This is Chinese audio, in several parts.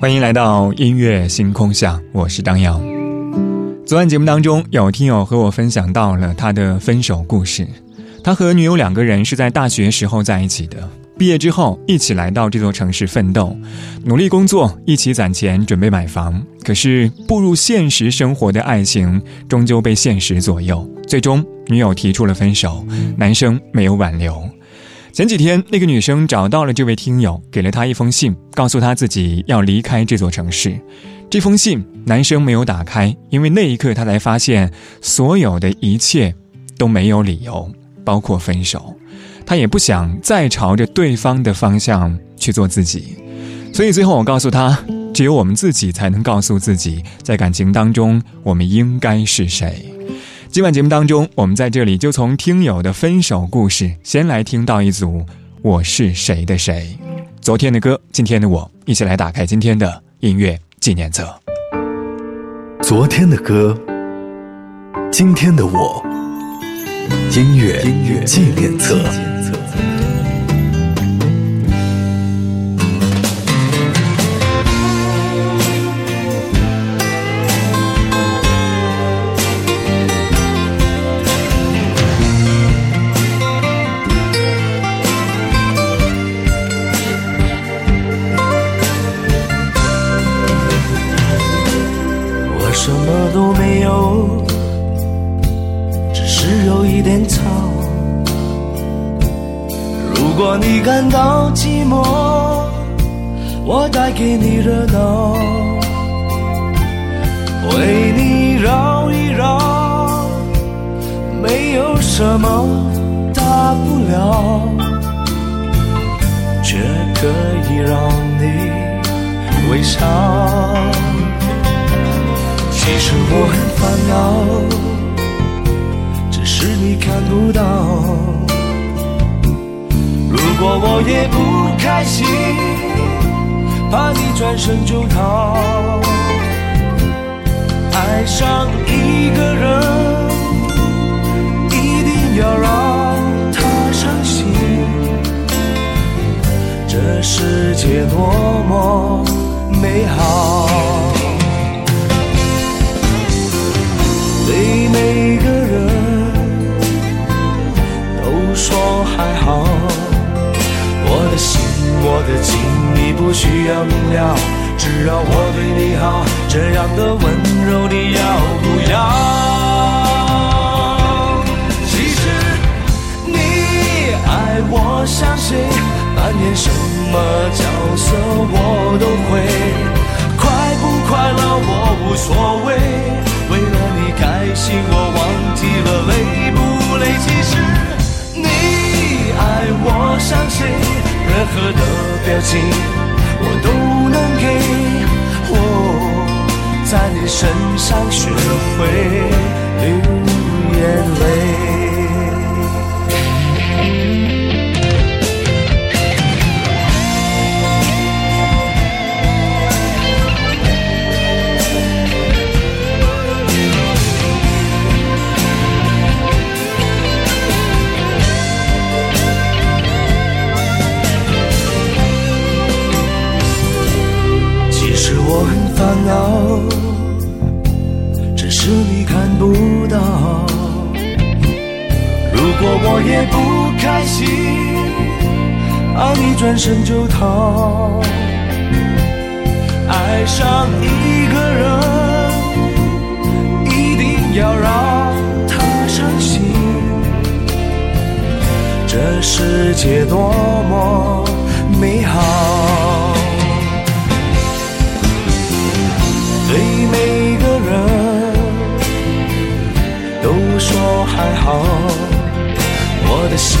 欢迎来到音乐星空下，我是张瑶。昨晚节目当中，有听友和我分享到了他的分手故事。他和女友两个人是在大学时候在一起的，毕业之后一起来到这座城市奋斗，努力工作，一起攒钱准备买房。可是步入现实生活的爱情，终究被现实左右，最终女友提出了分手，男生没有挽留。前几天，那个女生找到了这位听友，给了他一封信，告诉他自己要离开这座城市。这封信，男生没有打开，因为那一刻他才发现，所有的一切都没有理由，包括分手。他也不想再朝着对方的方向去做自己，所以最后我告诉他，只有我们自己才能告诉自己，在感情当中，我们应该是谁。今晚节目当中，我们在这里就从听友的分手故事，先来听到一组《我是谁的谁》。昨天的歌，今天的我，一起来打开今天的音乐纪念册。昨天的歌，今天的我，音乐音乐纪念册。给你热闹，为你绕一绕，没有什么大不了，却可以让你微笑。其实我很烦恼，只是你看不到。如果我也不开心，怕你转身就逃。爱上一个人，一定要让他伤心。这世界多么美好，要明了，只要我对你好，这样的温柔你要不要？其实你爱我像谁，扮演什么角色我都会，快不快乐我无所谓，为了你开心我忘记了累不累。其实你爱我像谁？任何的表情，身上学会流眼泪。怕你转身就逃。爱上一个人，一定要让他伤心。这世界多么美好，对每个人都说还好。我的心，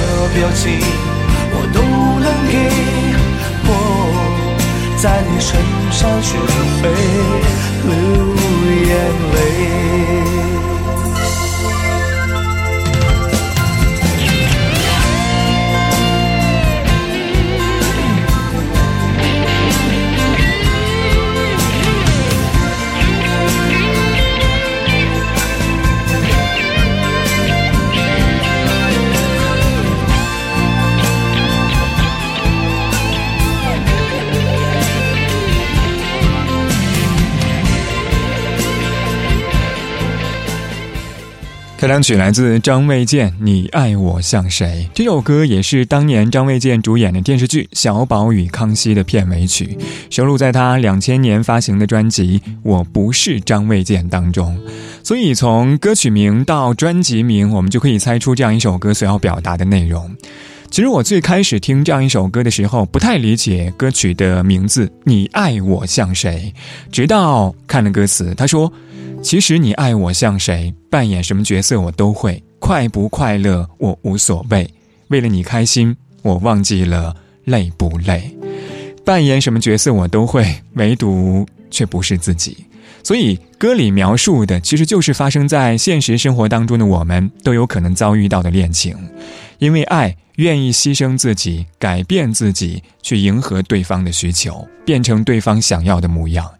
表情我都能给。我在你身上学会流眼泪。开场曲来自张卫健，《你爱我像谁》这首歌也是当年张卫健主演的电视剧《小宝与康熙》的片尾曲，收录在他两千年发行的专辑《我不是张卫健》当中。所以从歌曲名到专辑名，我们就可以猜出这样一首歌所要表达的内容。其实我最开始听这样一首歌的时候，不太理解歌曲的名字《你爱我像谁》，直到看了歌词，他说。其实你爱我像谁，扮演什么角色我都会，快不快乐我无所谓。为了你开心，我忘记了累不累。扮演什么角色我都会，唯独却不是自己。所以歌里描述的其实就是发生在现实生活当中的我们都有可能遭遇到的恋情，因为爱愿意牺牲自己，改变自己，去迎合对方的需求，变成对方想要的模样。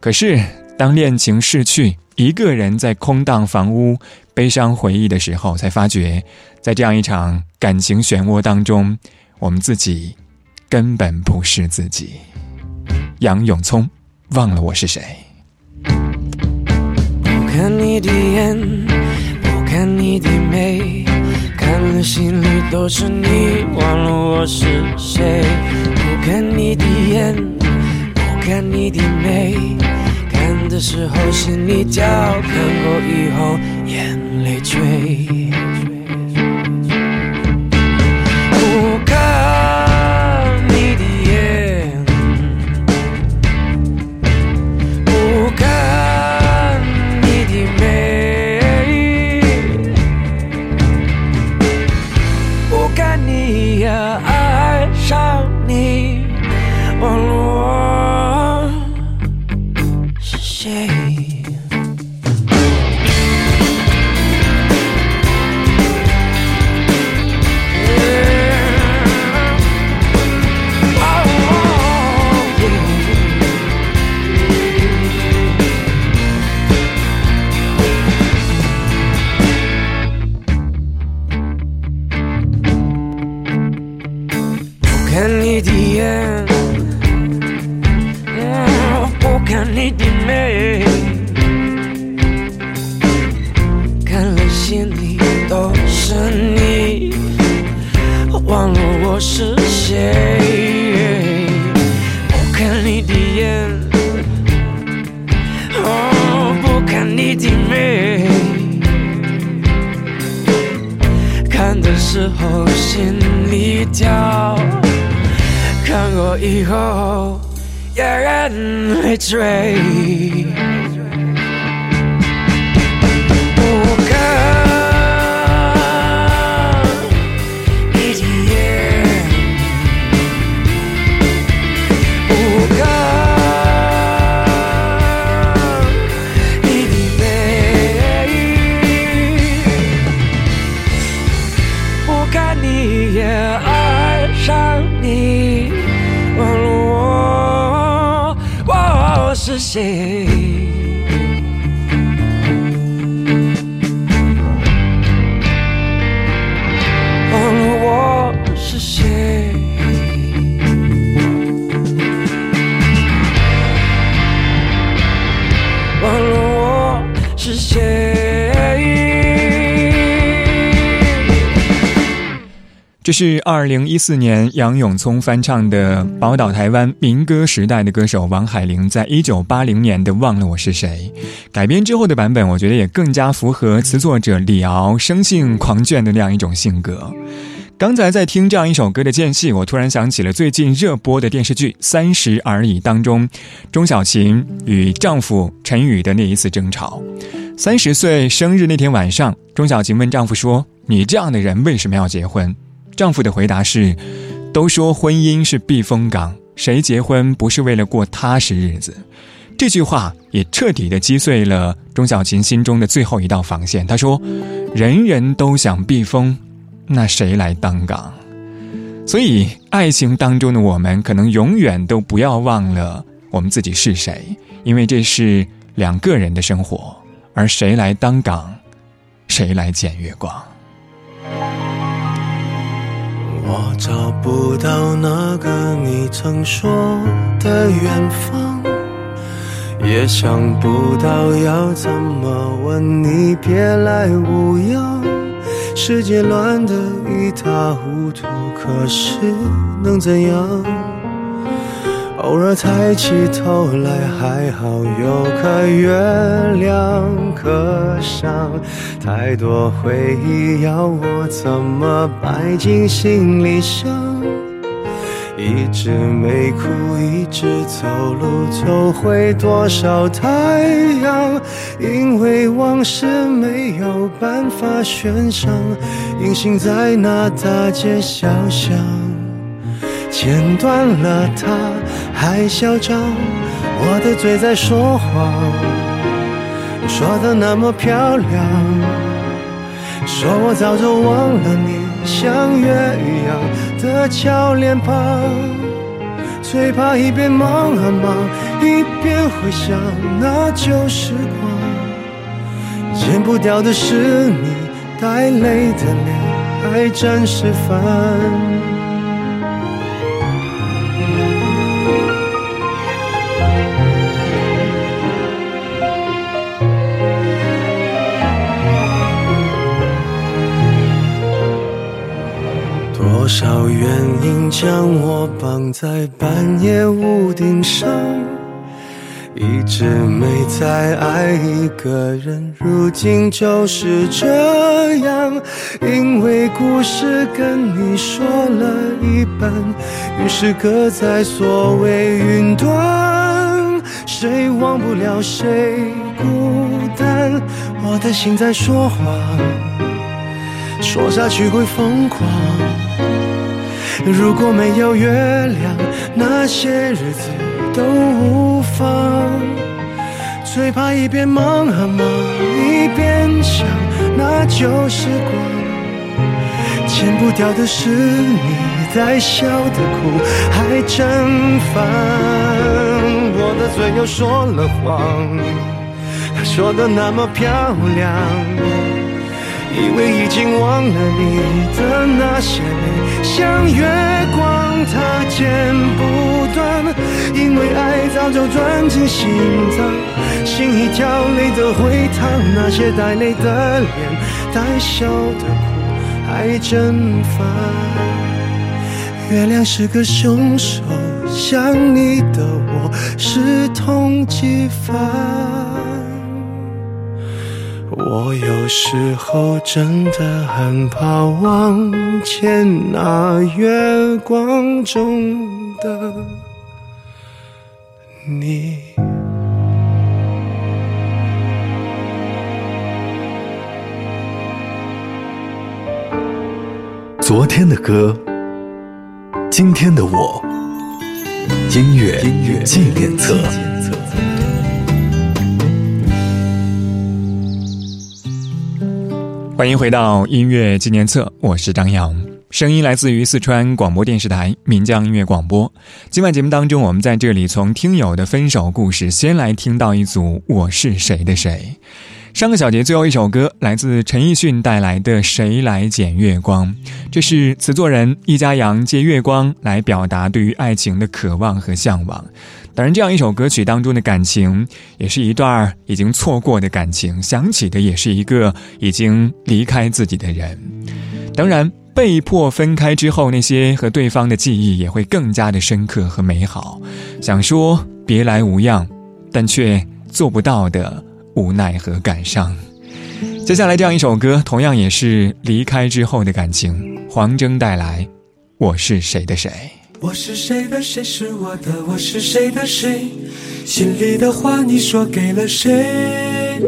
可是。当恋情逝去，一个人在空荡房屋悲伤回忆的时候，才发觉，在这样一场感情漩涡当中，我们自己根本不是自己。杨永聪，忘了我是谁。看你的眼，看你的眉，看了心里都是你，忘了我是谁。不看你的眼，不看你的眉。看的时候心里跳，看过以后眼泪垂看你的眼，不看你的美，看了心里都是你，忘了我是谁。不看你的眼，不看你的眼，看的时候心里跳。看过以后眼泪垂。这是二零一四年杨永聪翻唱的宝岛台湾民歌时代的歌手王海玲在一九八零年的《忘了我是谁》改编之后的版本，我觉得也更加符合词作者李敖生性狂狷的那样一种性格。刚才在听这样一首歌的间隙，我突然想起了最近热播的电视剧《三十而已》当中，钟小琴与丈夫陈宇的那一次争吵。三十岁生日那天晚上，钟小琴问丈夫说：“你这样的人为什么要结婚？”丈夫的回答是：“都说婚姻是避风港，谁结婚不是为了过踏实日子？”这句话也彻底的击碎了钟小琴心中的最后一道防线。她说：“人人都想避风。”那谁来当岗？所以，爱情当中的我们，可能永远都不要忘了我们自己是谁，因为这是两个人的生活。而谁来当岗，谁来捡月光？我找不到那个你曾说的远方，也想不到要怎么问你，别来无恙。世界乱得一塌糊涂，可是能怎样？偶尔抬起头来，还好有颗月亮可赏。太多回忆要我怎么摆进行李箱？一直没哭，一直走路，走回多少太阳？因为往事没有办法悬赏，隐形在那大街小巷。剪断了它还嚣张，我的嘴在说谎，说的那么漂亮，说我早就忘了你，像月一样。的俏脸庞，最怕一边忙啊忙，一边回想那旧时光。剪不掉的是你带泪的脸，还真是烦。原因将我绑在半夜屋顶上，一直没再爱一个人，如今就是这样。因为故事跟你说了一半，于是搁在所谓云端，谁忘不了谁孤单，我的心在说谎，说下去会疯狂。如果没有月亮，那些日子都无妨。最怕一边忙啊忙，一边想那旧时光。剪不掉的是你在笑的哭，还真烦。我的嘴又说了谎，说的那么漂亮。以为已经忘了你的那些美，像月光它剪不断，因为爱早就钻进心脏，心一跳泪都会淌，那些带泪的脸，带笑的哭，还真烦。月亮是个凶手，想你的我是痛几番。我有时候真的很怕望见那月光中的你。昨天的歌，今天的我，音乐纪念册。欢迎回到音乐纪念册，我是张扬，声音来自于四川广播电视台岷江音乐广播。今晚节目当中，我们在这里从听友的分手故事，先来听到一组《我是谁的谁》。上个小节最后一首歌来自陈奕迅带来的《谁来捡月光》，这是词作人易家扬借月光来表达对于爱情的渴望和向往。当然，这样一首歌曲当中的感情，也是一段已经错过的感情，想起的也是一个已经离开自己的人。当然，被迫分开之后，那些和对方的记忆也会更加的深刻和美好。想说别来无恙，但却做不到的无奈和感伤。接下来这样一首歌，同样也是离开之后的感情。黄征带来《我是谁的谁》。我是谁的谁是我的，我是谁的谁，心里的话你说给了谁？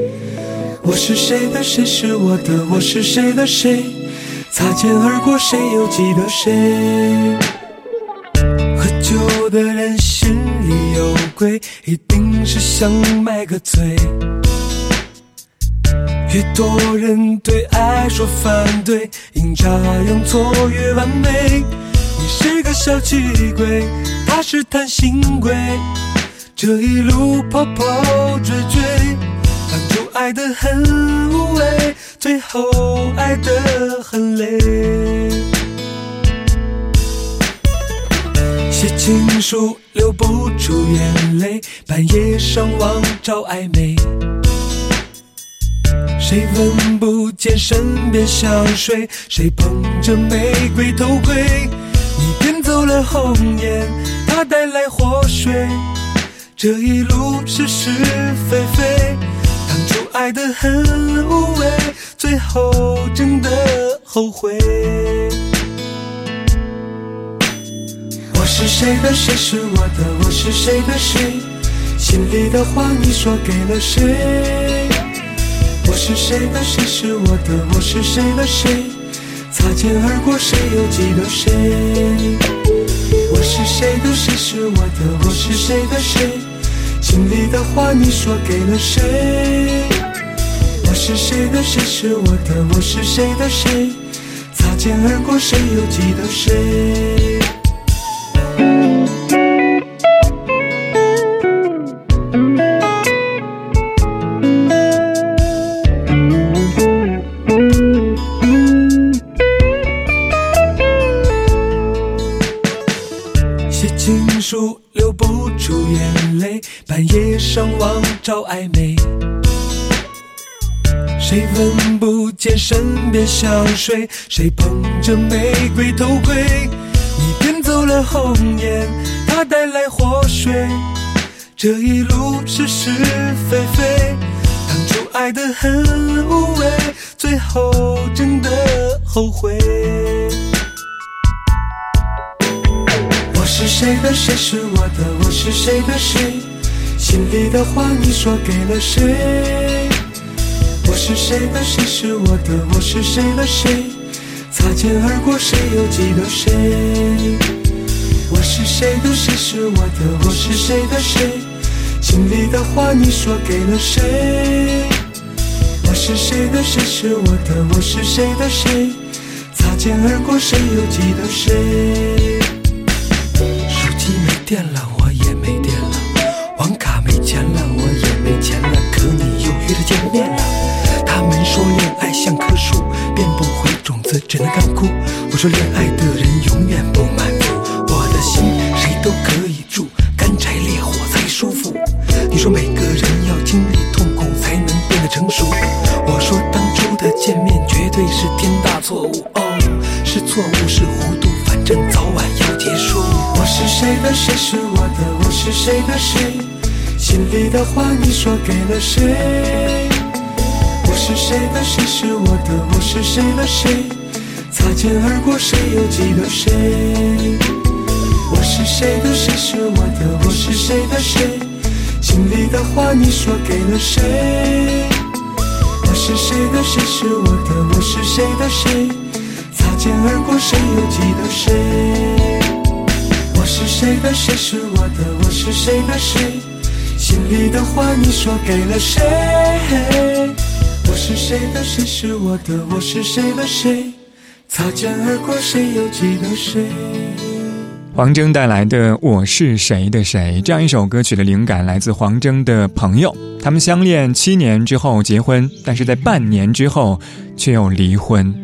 我是谁的谁是我的，我是谁的谁，擦肩而过谁又记得谁？喝酒的人心里有鬼，一定是想买个醉。越多人对爱说反对，阴差阳错越完美。你是个小气鬼，他是贪心鬼，这一路跑跑追追，当初爱得很无畏，最后爱得很累。写情书流不出眼泪，半夜上网找暧昧。谁闻不见身边香水？谁捧着玫瑰偷窥？卷走了红颜，他带来祸水。这一路是是非非，当初爱得很无畏，最后真的后悔。我是谁的谁是我的，我是谁的谁，心里的话你说给了谁？我是谁的谁是我的，我是谁的谁，擦肩而过谁又记得谁？我是谁的谁是我的，我是谁的谁，心里的话你说给了谁？我是谁的谁是我的，我是谁的谁，擦肩而过谁又记得谁？身边香水？谁捧着玫瑰偷窥？你骗走了红颜，他带来祸水。这一路是是非非，当初爱得很无畏，最后真的后悔。我是谁的谁是我的，我是谁的谁，心里的话你说给了谁？是谁的谁是我的，我是谁的谁，擦肩而过谁又记得谁？我是谁的谁是我的，我是谁的谁，心里的话你说给了谁？我是谁的谁是我的，我是谁的谁，擦肩而过谁又记得谁？手机没电了，我也没电了；网卡没钱了，我也没钱了。可你又约着见面了。说恋爱像棵树，变不回种子，只能干枯。我说恋爱的人永远不满足，我的心谁都可以住，干柴烈火才舒服。你说每个人要经历痛苦才能变得成熟，我说当初的见面绝对是天大错误。哦，是错误是糊涂，反正早晚要结束。我是谁的谁是我的，我是谁的谁，心里的话你说给了谁？是谁的谁是我的，我是谁的谁，擦肩而过谁又记得谁？我是谁的谁是我的，我是谁的谁，心里的话你说给了谁？我是谁的谁是我的，我是谁的谁，擦肩而过谁又记得谁？我是谁的谁是我的，我是谁的谁，心里的话你说给了谁？我是谁的谁是我的，我是谁的谁，擦肩而过谁又记得谁？黄征带来的《我是谁的谁》这样一首歌曲的灵感来自黄征的朋友，他们相恋七年之后结婚，但是在半年之后却又离婚。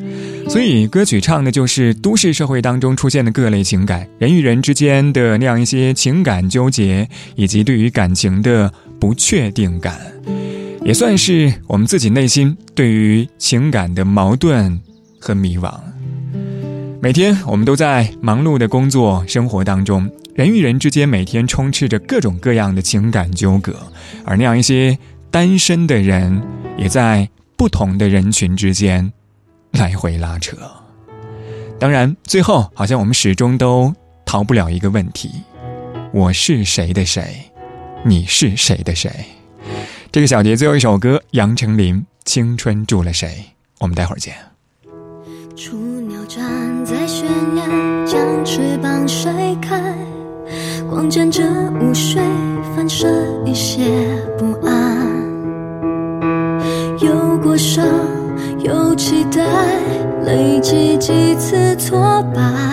所以歌曲唱的就是都市社会当中出现的各类情感，人与人之间的那样一些情感纠结，以及对于感情的不确定感，也算是我们自己内心对于情感的矛盾和迷惘。每天我们都在忙碌的工作生活当中，人与人之间每天充斥着各种各样的情感纠葛，而那样一些单身的人，也在不同的人群之间来回拉扯。当然，最后好像我们始终都逃不了一个问题：我是谁的谁，你是谁的谁？这个小节最后一首歌，杨丞琳《青春住了谁》，我们待会儿见。雏鸟站在悬崖，将翅膀甩开，光沾着雾水，反射一些不安。有过伤，有期待，累积几次挫败，